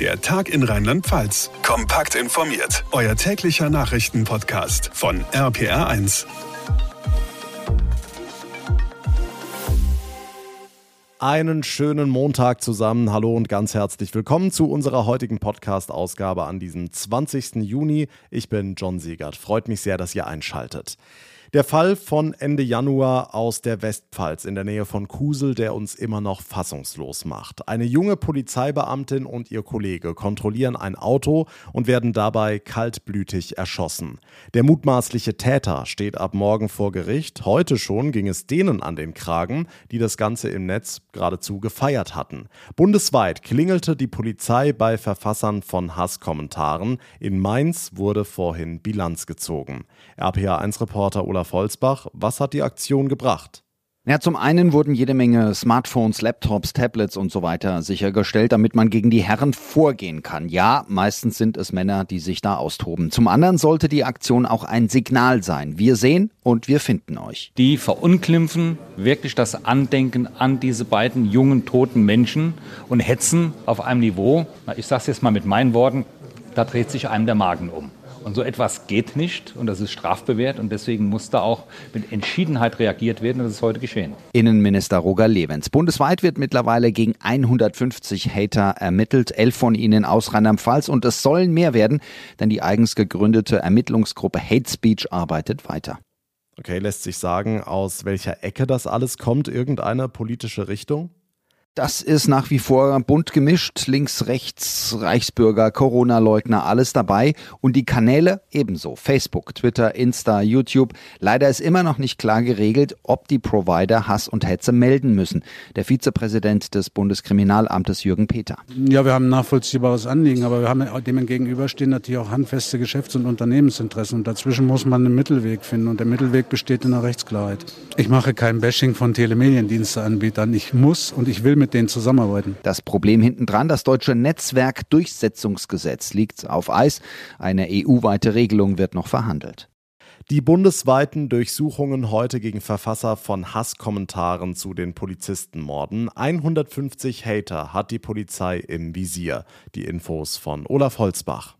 Der Tag in Rheinland-Pfalz. Kompakt informiert. Euer täglicher Nachrichtenpodcast von RPR1. Einen schönen Montag zusammen. Hallo und ganz herzlich willkommen zu unserer heutigen Podcast-Ausgabe an diesem 20. Juni. Ich bin John Siegert. Freut mich sehr, dass ihr einschaltet. Der Fall von Ende Januar aus der Westpfalz in der Nähe von Kusel, der uns immer noch fassungslos macht. Eine junge Polizeibeamtin und ihr Kollege kontrollieren ein Auto und werden dabei kaltblütig erschossen. Der mutmaßliche Täter steht ab morgen vor Gericht. Heute schon ging es denen an den Kragen, die das Ganze im Netz geradezu gefeiert hatten. Bundesweit klingelte die Polizei bei Verfassern von Hasskommentaren. In Mainz wurde vorhin Bilanz gezogen. RPA1-Reporter Olaf Holzbach, was hat die Aktion gebracht? Ja, zum einen wurden jede Menge Smartphones, Laptops, Tablets und so weiter sichergestellt, damit man gegen die Herren vorgehen kann. Ja, meistens sind es Männer, die sich da austoben. Zum anderen sollte die Aktion auch ein Signal sein. Wir sehen und wir finden euch. Die verunglimpfen wirklich das Andenken an diese beiden jungen toten Menschen und hetzen auf einem Niveau, ich sage es jetzt mal mit meinen Worten, da dreht sich einem der Magen um. Und so etwas geht nicht und das ist strafbewehrt und deswegen muss da auch mit Entschiedenheit reagiert werden und das ist heute geschehen. Innenminister Roger Levens. Bundesweit wird mittlerweile gegen 150 Hater ermittelt, elf von ihnen aus Rheinland-Pfalz und es sollen mehr werden, denn die eigens gegründete Ermittlungsgruppe Hate Speech arbeitet weiter. Okay, lässt sich sagen, aus welcher Ecke das alles kommt, irgendeine politische Richtung? Das ist nach wie vor bunt gemischt, links, rechts, Reichsbürger, Corona-Leugner, alles dabei. Und die Kanäle ebenso. Facebook, Twitter, Insta, YouTube. Leider ist immer noch nicht klar geregelt, ob die Provider Hass und Hetze melden müssen. Der Vizepräsident des Bundeskriminalamtes Jürgen Peter. Ja, wir haben ein nachvollziehbares Anliegen, aber wir haben dem gegenüberstehen natürlich auch handfeste Geschäfts- und Unternehmensinteressen. Und dazwischen muss man einen Mittelweg finden. Und der Mittelweg besteht in der Rechtsklarheit. Ich mache kein Bashing von Telemediendiensteanbietern. Ich muss und ich will mit mit denen zusammenarbeiten. Das Problem hintendran, das deutsche Netzwerkdurchsetzungsgesetz liegt auf Eis. Eine EU-weite Regelung wird noch verhandelt. Die bundesweiten Durchsuchungen heute gegen Verfasser von Hasskommentaren zu den Polizistenmorden. 150 Hater hat die Polizei im Visier. Die Infos von Olaf Holzbach.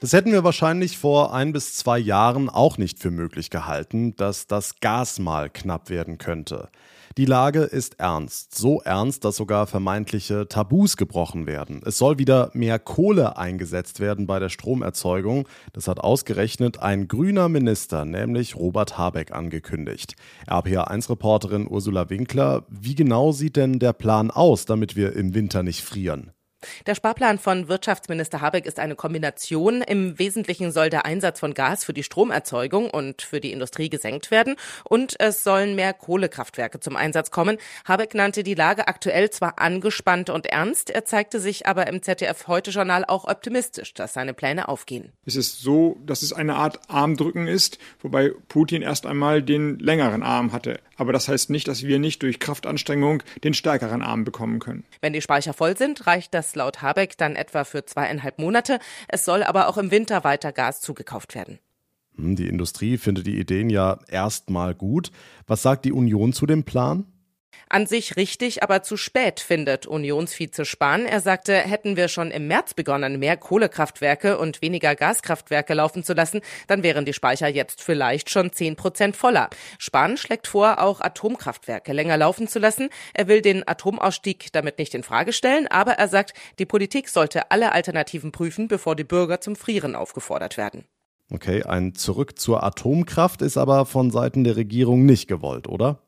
Das hätten wir wahrscheinlich vor ein bis zwei Jahren auch nicht für möglich gehalten, dass das Gas mal knapp werden könnte. Die Lage ist ernst, so ernst, dass sogar vermeintliche Tabus gebrochen werden. Es soll wieder mehr Kohle eingesetzt werden bei der Stromerzeugung. Das hat ausgerechnet ein grüner Minister, nämlich Robert Habeck, angekündigt. RPA1-Reporterin Ursula Winkler, wie genau sieht denn der Plan aus, damit wir im Winter nicht frieren? Der Sparplan von Wirtschaftsminister Habeck ist eine Kombination. Im Wesentlichen soll der Einsatz von Gas für die Stromerzeugung und für die Industrie gesenkt werden und es sollen mehr Kohlekraftwerke zum Einsatz kommen. Habeck nannte die Lage aktuell zwar angespannt und ernst, er zeigte sich aber im ZDF Heute Journal auch optimistisch, dass seine Pläne aufgehen. Es ist so, dass es eine Art Armdrücken ist, wobei Putin erst einmal den längeren Arm hatte. Aber das heißt nicht, dass wir nicht durch Kraftanstrengung den stärkeren Arm bekommen können. Wenn die Speicher voll sind, reicht das laut Habeck dann etwa für zweieinhalb Monate. Es soll aber auch im Winter weiter Gas zugekauft werden. Hm, die Industrie findet die Ideen ja erstmal gut. Was sagt die Union zu dem Plan? An sich richtig, aber zu spät, findet Unionsvize Spahn. Er sagte, hätten wir schon im März begonnen, mehr Kohlekraftwerke und weniger Gaskraftwerke laufen zu lassen, dann wären die Speicher jetzt vielleicht schon zehn Prozent voller. Spahn schlägt vor, auch Atomkraftwerke länger laufen zu lassen. Er will den Atomausstieg damit nicht in Frage stellen, aber er sagt, die Politik sollte alle Alternativen prüfen, bevor die Bürger zum Frieren aufgefordert werden. Okay, ein Zurück zur Atomkraft ist aber von Seiten der Regierung nicht gewollt, oder?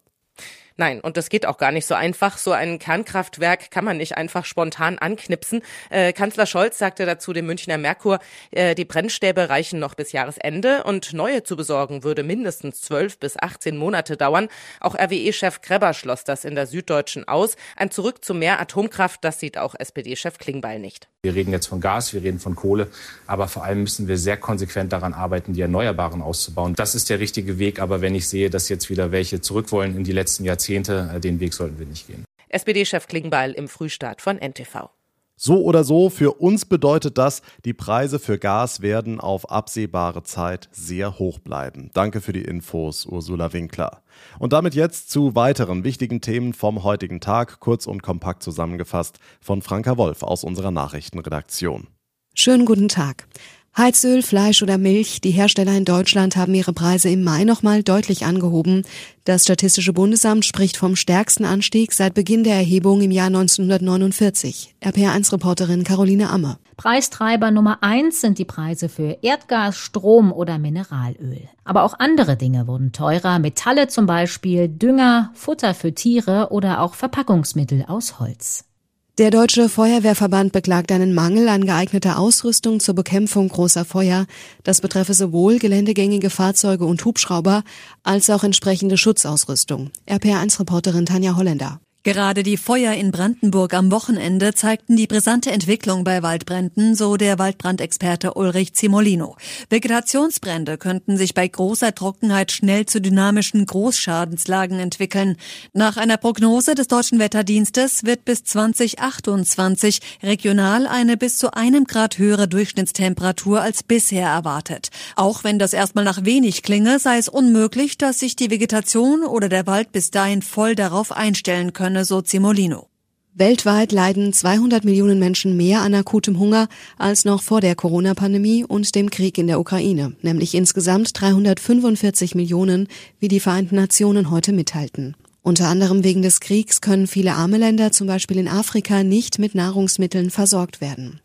Nein, und das geht auch gar nicht so einfach. So ein Kernkraftwerk kann man nicht einfach spontan anknipsen. Äh, Kanzler Scholz sagte dazu dem Münchner Merkur, äh, die Brennstäbe reichen noch bis Jahresende und neue zu besorgen würde mindestens zwölf bis 18 Monate dauern. Auch RWE-Chef Kreber schloss das in der Süddeutschen aus. Ein Zurück zu mehr Atomkraft, das sieht auch SPD-Chef Klingbeil nicht. Wir reden jetzt von Gas, wir reden von Kohle, aber vor allem müssen wir sehr konsequent daran arbeiten, die Erneuerbaren auszubauen. Das ist der richtige Weg, aber wenn ich sehe, dass jetzt wieder welche zurück wollen in die letzten Jahrzehnte, äh, den Weg sollten wir nicht gehen. SPD-Chef Klingbeil im Frühstart von NTV. So oder so, für uns bedeutet das, die Preise für Gas werden auf absehbare Zeit sehr hoch bleiben. Danke für die Infos, Ursula Winkler. Und damit jetzt zu weiteren wichtigen Themen vom heutigen Tag, kurz und kompakt zusammengefasst von Franka Wolf aus unserer Nachrichtenredaktion. Schönen guten Tag. Heizöl, Fleisch oder Milch, die Hersteller in Deutschland haben ihre Preise im Mai nochmal deutlich angehoben. Das Statistische Bundesamt spricht vom stärksten Anstieg seit Beginn der Erhebung im Jahr 1949. RPR1-Reporterin Caroline Amme. Preistreiber Nummer eins sind die Preise für Erdgas, Strom oder Mineralöl. Aber auch andere Dinge wurden teurer, Metalle zum Beispiel, Dünger, Futter für Tiere oder auch Verpackungsmittel aus Holz. Der Deutsche Feuerwehrverband beklagt einen Mangel an geeigneter Ausrüstung zur Bekämpfung großer Feuer. Das betreffe sowohl geländegängige Fahrzeuge und Hubschrauber als auch entsprechende Schutzausrüstung. RPR1-Reporterin Tanja Holländer. Gerade die Feuer in Brandenburg am Wochenende zeigten die brisante Entwicklung bei Waldbränden, so der Waldbrandexperte Ulrich Zimolino. Vegetationsbrände könnten sich bei großer Trockenheit schnell zu dynamischen Großschadenslagen entwickeln. Nach einer Prognose des Deutschen Wetterdienstes wird bis 2028 regional eine bis zu einem Grad höhere Durchschnittstemperatur als bisher erwartet. Auch wenn das erstmal nach wenig klinge, sei es unmöglich, dass sich die Vegetation oder der Wald bis dahin voll darauf einstellen können könne, so Zimolino. Weltweit leiden 200 Millionen Menschen mehr an akutem Hunger als noch vor der Corona-Pandemie und dem Krieg in der Ukraine, nämlich insgesamt 345 Millionen, wie die Vereinten Nationen heute mitteilten. Unter anderem wegen des Kriegs können viele arme Länder, zum Beispiel in Afrika, nicht mit Nahrungsmitteln versorgt werden.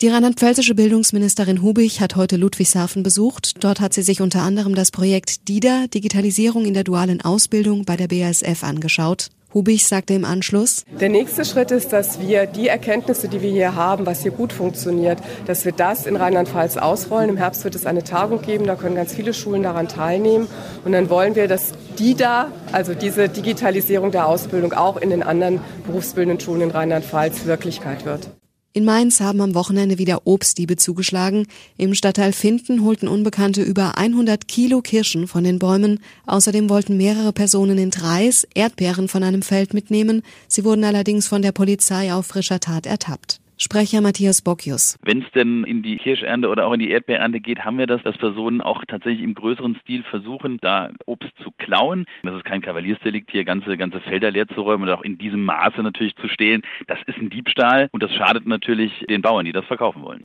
Die rheinland-pfälzische Bildungsministerin Hubich hat heute Ludwigshafen besucht. Dort hat sie sich unter anderem das Projekt DIDA, Digitalisierung in der dualen Ausbildung bei der BASF angeschaut. Hubich sagte im Anschluss, der nächste Schritt ist, dass wir die Erkenntnisse, die wir hier haben, was hier gut funktioniert, dass wir das in Rheinland-Pfalz ausrollen. Im Herbst wird es eine Tagung geben, da können ganz viele Schulen daran teilnehmen. Und dann wollen wir, dass die da, also diese Digitalisierung der Ausbildung auch in den anderen berufsbildenden Schulen in Rheinland-Pfalz Wirklichkeit wird. In Mainz haben am Wochenende wieder Obstdiebe zugeschlagen. Im Stadtteil Finden holten Unbekannte über 100 Kilo Kirschen von den Bäumen. Außerdem wollten mehrere Personen in Dreis Erdbeeren von einem Feld mitnehmen. Sie wurden allerdings von der Polizei auf frischer Tat ertappt. Sprecher Matthias Bockius. Wenn es denn in die Kirschernte oder auch in die Erdbeerernte geht, haben wir das, dass Personen auch tatsächlich im größeren Stil versuchen, da Obst zu klauen. Das ist kein Kavaliersdelikt, hier ganze, ganze Felder leer zu räumen und auch in diesem Maße natürlich zu stehlen. Das ist ein Diebstahl und das schadet natürlich den Bauern, die das verkaufen wollen.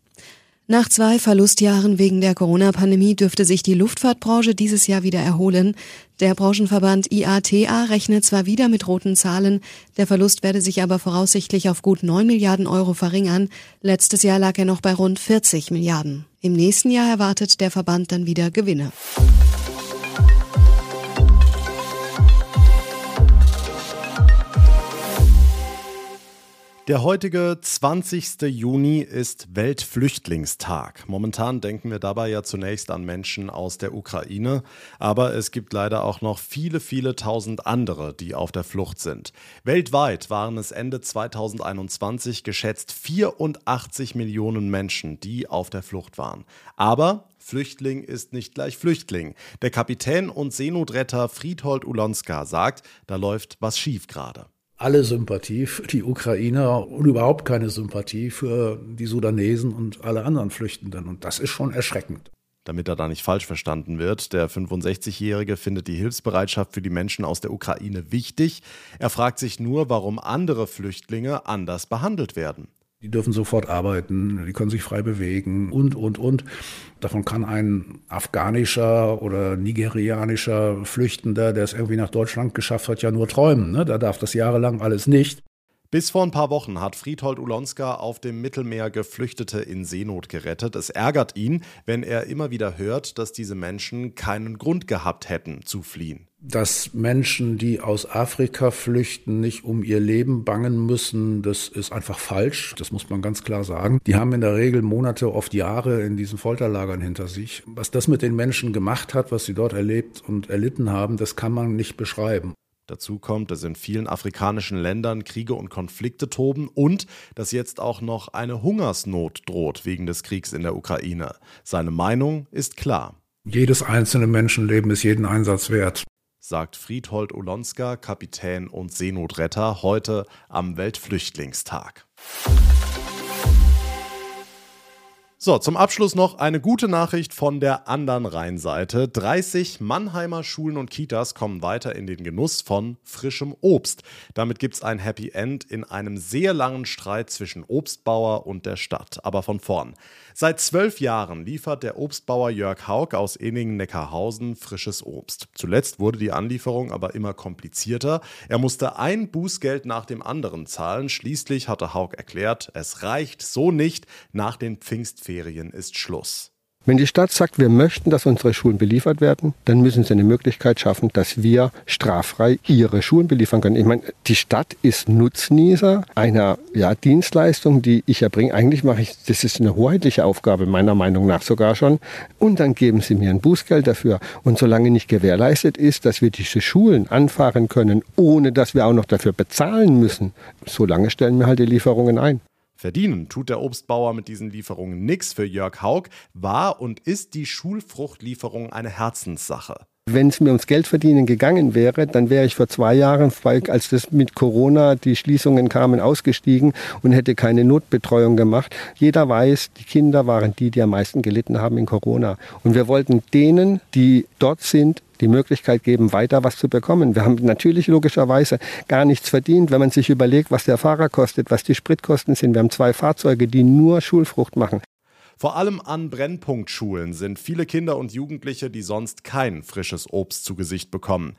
Nach zwei Verlustjahren wegen der Corona-Pandemie dürfte sich die Luftfahrtbranche dieses Jahr wieder erholen. Der Branchenverband IATA rechnet zwar wieder mit roten Zahlen, der Verlust werde sich aber voraussichtlich auf gut 9 Milliarden Euro verringern. Letztes Jahr lag er noch bei rund 40 Milliarden. Im nächsten Jahr erwartet der Verband dann wieder Gewinne. Der heutige 20. Juni ist Weltflüchtlingstag. Momentan denken wir dabei ja zunächst an Menschen aus der Ukraine, aber es gibt leider auch noch viele, viele tausend andere, die auf der Flucht sind. Weltweit waren es Ende 2021 geschätzt 84 Millionen Menschen, die auf der Flucht waren. Aber Flüchtling ist nicht gleich Flüchtling. Der Kapitän und Seenotretter Friedhold Ulonska sagt, da läuft was schief gerade alle Sympathie für die Ukrainer und überhaupt keine Sympathie für die Sudanesen und alle anderen Flüchtenden. Und das ist schon erschreckend. Damit er da nicht falsch verstanden wird, der 65-Jährige findet die Hilfsbereitschaft für die Menschen aus der Ukraine wichtig. Er fragt sich nur, warum andere Flüchtlinge anders behandelt werden. Die dürfen sofort arbeiten, die können sich frei bewegen und, und, und. Davon kann ein afghanischer oder nigerianischer Flüchtender, der es irgendwie nach Deutschland geschafft hat, ja nur träumen. Ne? Da darf das jahrelang alles nicht. Bis vor ein paar Wochen hat Friedhold Ulonska auf dem Mittelmeer Geflüchtete in Seenot gerettet. Es ärgert ihn, wenn er immer wieder hört, dass diese Menschen keinen Grund gehabt hätten zu fliehen. Dass Menschen, die aus Afrika flüchten, nicht um ihr Leben bangen müssen, das ist einfach falsch. Das muss man ganz klar sagen. Die haben in der Regel Monate, oft Jahre in diesen Folterlagern hinter sich. Was das mit den Menschen gemacht hat, was sie dort erlebt und erlitten haben, das kann man nicht beschreiben. Dazu kommt, dass in vielen afrikanischen Ländern Kriege und Konflikte toben und dass jetzt auch noch eine Hungersnot droht wegen des Kriegs in der Ukraine. Seine Meinung ist klar. Jedes einzelne Menschenleben ist jeden Einsatz wert, sagt Friedhold Olonska, Kapitän und Seenotretter, heute am Weltflüchtlingstag. So, zum Abschluss noch eine gute Nachricht von der anderen Rheinseite. 30 Mannheimer Schulen und Kitas kommen weiter in den Genuss von frischem Obst. Damit gibt es ein Happy End in einem sehr langen Streit zwischen Obstbauer und der Stadt. Aber von vorn. Seit zwölf Jahren liefert der Obstbauer Jörg Haug aus Eningen-Neckarhausen frisches Obst. Zuletzt wurde die Anlieferung aber immer komplizierter. Er musste ein Bußgeld nach dem anderen zahlen. Schließlich hatte Haug erklärt, es reicht so nicht. Nach den Pfingstferien ist Schluss. Wenn die Stadt sagt, wir möchten, dass unsere Schulen beliefert werden, dann müssen sie eine Möglichkeit schaffen, dass wir straffrei ihre Schulen beliefern können. Ich meine, die Stadt ist Nutznießer einer ja, Dienstleistung, die ich erbringe. Eigentlich mache ich, das ist eine hoheitliche Aufgabe, meiner Meinung nach sogar schon. Und dann geben sie mir ein Bußgeld dafür. Und solange nicht gewährleistet ist, dass wir diese Schulen anfahren können, ohne dass wir auch noch dafür bezahlen müssen, solange stellen wir halt die Lieferungen ein. Verdienen tut der Obstbauer mit diesen Lieferungen nichts für Jörg Haug, war und ist die Schulfruchtlieferung eine Herzenssache. Wenn es mir ums Geld verdienen gegangen wäre, dann wäre ich vor zwei Jahren, als das mit Corona die Schließungen kamen, ausgestiegen und hätte keine Notbetreuung gemacht. Jeder weiß, die Kinder waren die, die am meisten gelitten haben in Corona. Und wir wollten denen, die dort sind, die Möglichkeit geben, weiter was zu bekommen. Wir haben natürlich logischerweise gar nichts verdient, wenn man sich überlegt, was der Fahrer kostet, was die Spritkosten sind. Wir haben zwei Fahrzeuge, die nur Schulfrucht machen. Vor allem an Brennpunktschulen sind viele Kinder und Jugendliche, die sonst kein frisches Obst zu Gesicht bekommen.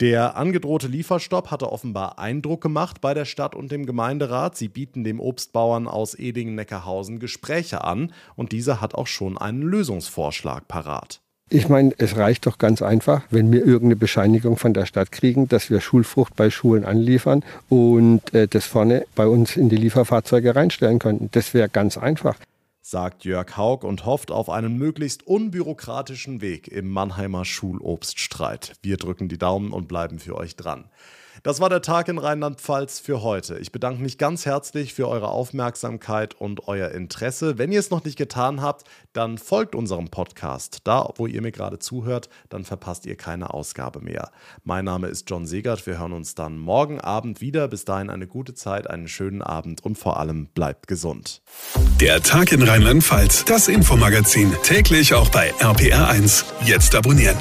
Der angedrohte Lieferstopp hatte offenbar Eindruck gemacht bei der Stadt und dem Gemeinderat. Sie bieten dem Obstbauern aus Edingen-Neckarhausen Gespräche an und dieser hat auch schon einen Lösungsvorschlag parat. Ich meine, es reicht doch ganz einfach, wenn wir irgendeine Bescheinigung von der Stadt kriegen, dass wir Schulfrucht bei Schulen anliefern und äh, das vorne bei uns in die Lieferfahrzeuge reinstellen könnten. Das wäre ganz einfach. Sagt Jörg Haug und hofft auf einen möglichst unbürokratischen Weg im Mannheimer Schulobststreit. Wir drücken die Daumen und bleiben für euch dran. Das war der Tag in Rheinland-Pfalz für heute. Ich bedanke mich ganz herzlich für eure Aufmerksamkeit und euer Interesse. Wenn ihr es noch nicht getan habt, dann folgt unserem Podcast. Da, wo ihr mir gerade zuhört, dann verpasst ihr keine Ausgabe mehr. Mein Name ist John Segert. Wir hören uns dann morgen Abend wieder. Bis dahin eine gute Zeit, einen schönen Abend und vor allem bleibt gesund. Der Tag in Rheinland-Pfalz, das Infomagazin, täglich auch bei RPR1. Jetzt abonnieren.